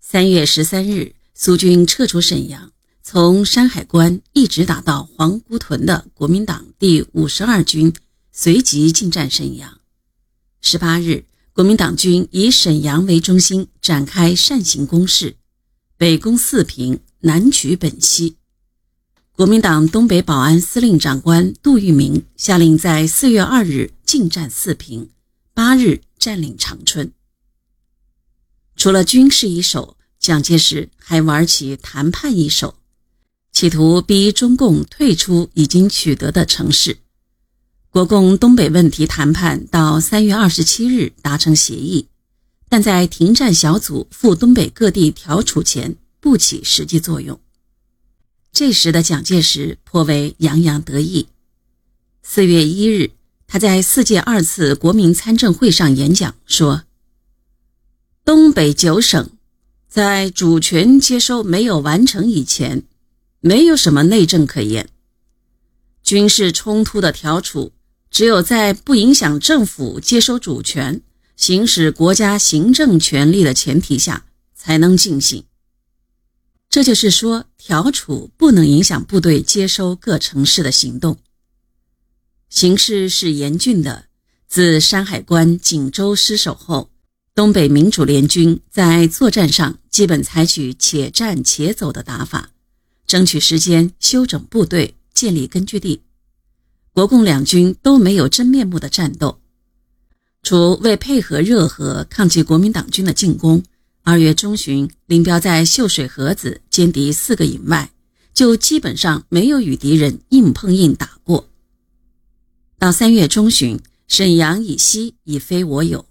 三月十三日，苏军撤出沈阳，从山海关一直打到黄姑屯的国民党第五十二军随即进占沈阳。十八日，国民党军以沈阳为中心展开扇形攻势，北攻四平，南取本溪。国民党东北保安司令长官杜聿明下令在四月二日进占四平，八日占领长春。除了军事一手，蒋介石还玩起谈判一手，企图逼中共退出已经取得的城市。国共东北问题谈判到三月二十七日达成协议，但在停战小组赴东北各地调处前不起实际作用。这时的蒋介石颇为洋洋得意。四月一日，他在四届二次国民参政会上演讲说：“东北九省在主权接收没有完成以前，没有什么内政可言。军事冲突的调处，只有在不影响政府接收主权、行使国家行政权力的前提下，才能进行。”这就是说，调处不能影响部队接收各城市的行动。形势是严峻的。自山海关、锦州失守后，东北民主联军在作战上基本采取且战且走的打法，争取时间休整部队、建立根据地。国共两军都没有真面目的战斗，除为配合热河抗击国民党军的进攻。二月中旬，林彪在秀水河子歼敌四个营外，就基本上没有与敌人硬碰硬打过。到三月中旬，沈阳以西已非我有，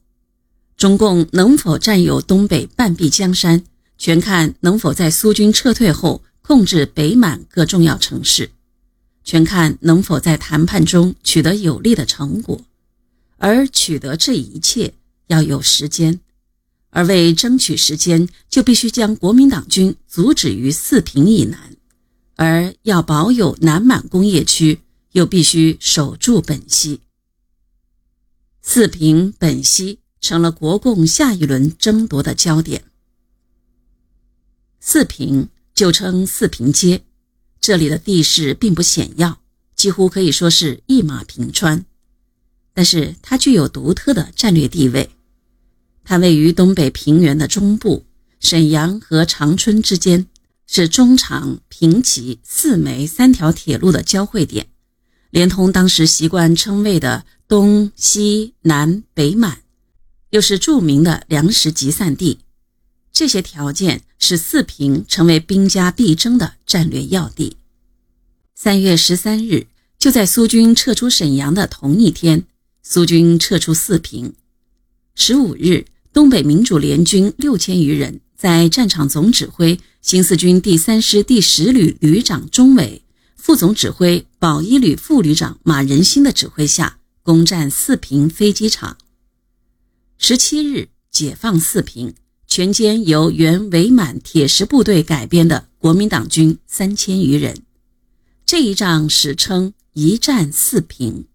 中共能否占有东北半壁江山，全看能否在苏军撤退后控制北满各重要城市，全看能否在谈判中取得有利的成果，而取得这一切要有时间。而为争取时间，就必须将国民党军阻止于四平以南；而要保有南满工业区，又必须守住本溪。四平、本溪成了国共下一轮争夺的焦点。四平就称四平街，这里的地势并不险要，几乎可以说是一马平川，但是它具有独特的战略地位。它位于东北平原的中部，沈阳和长春之间是中长平齐四枚三条铁路的交汇点，连通当时习惯称谓的东西南北满，又是著名的粮食集散地。这些条件使四平成为兵家必争的战略要地。三月十三日，就在苏军撤出沈阳的同一天，苏军撤出四平。十五日。东北民主联军六千余人，在战场总指挥新四军第三师第十旅旅长钟伟、副总指挥保一旅副旅长马仁兴的指挥下，攻占四平飞机场。十七日，解放四平，全歼由原伪满铁石部队改编的国民党军三千余人。这一仗史称“一战四平”，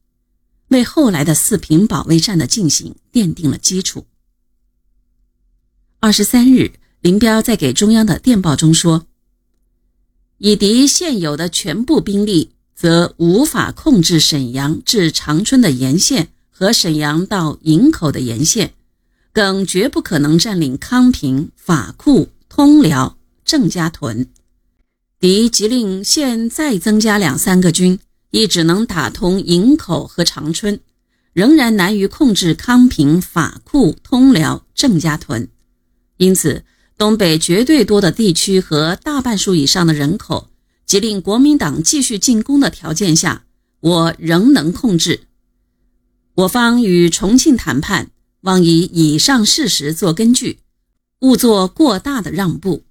为后来的四平保卫战的进行奠定了基础。二十三日，林彪在给中央的电报中说：“以敌现有的全部兵力，则无法控制沈阳至长春的沿线和沈阳到营口的沿线，更绝不可能占领康平、法库、通辽、郑家屯。敌即令现再增加两三个军，亦只能打通营口和长春，仍然难于控制康平、法库、通辽、郑家屯。”因此，东北绝对多的地区和大半数以上的人口，即令国民党继续进攻的条件下，我仍能控制。我方与重庆谈判，望以以上事实做根据，勿做过大的让步。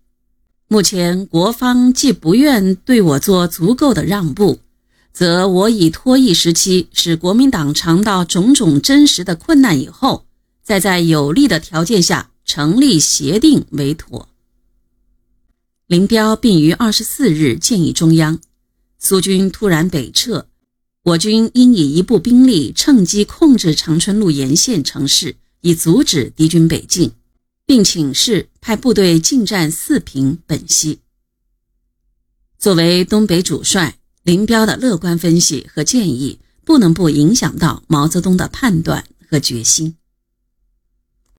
目前国方既不愿对我做足够的让步，则我以拖役时期使国民党尝到种种真实的困难以后，再在有利的条件下。成立协定为妥。林彪并于二十四日建议中央：苏军突然北撤，我军应以一部兵力趁机控制长春路沿线城市，以阻止敌军北进，并请示派部队进占四平、本溪。作为东北主帅，林彪的乐观分析和建议不能不影响到毛泽东的判断和决心。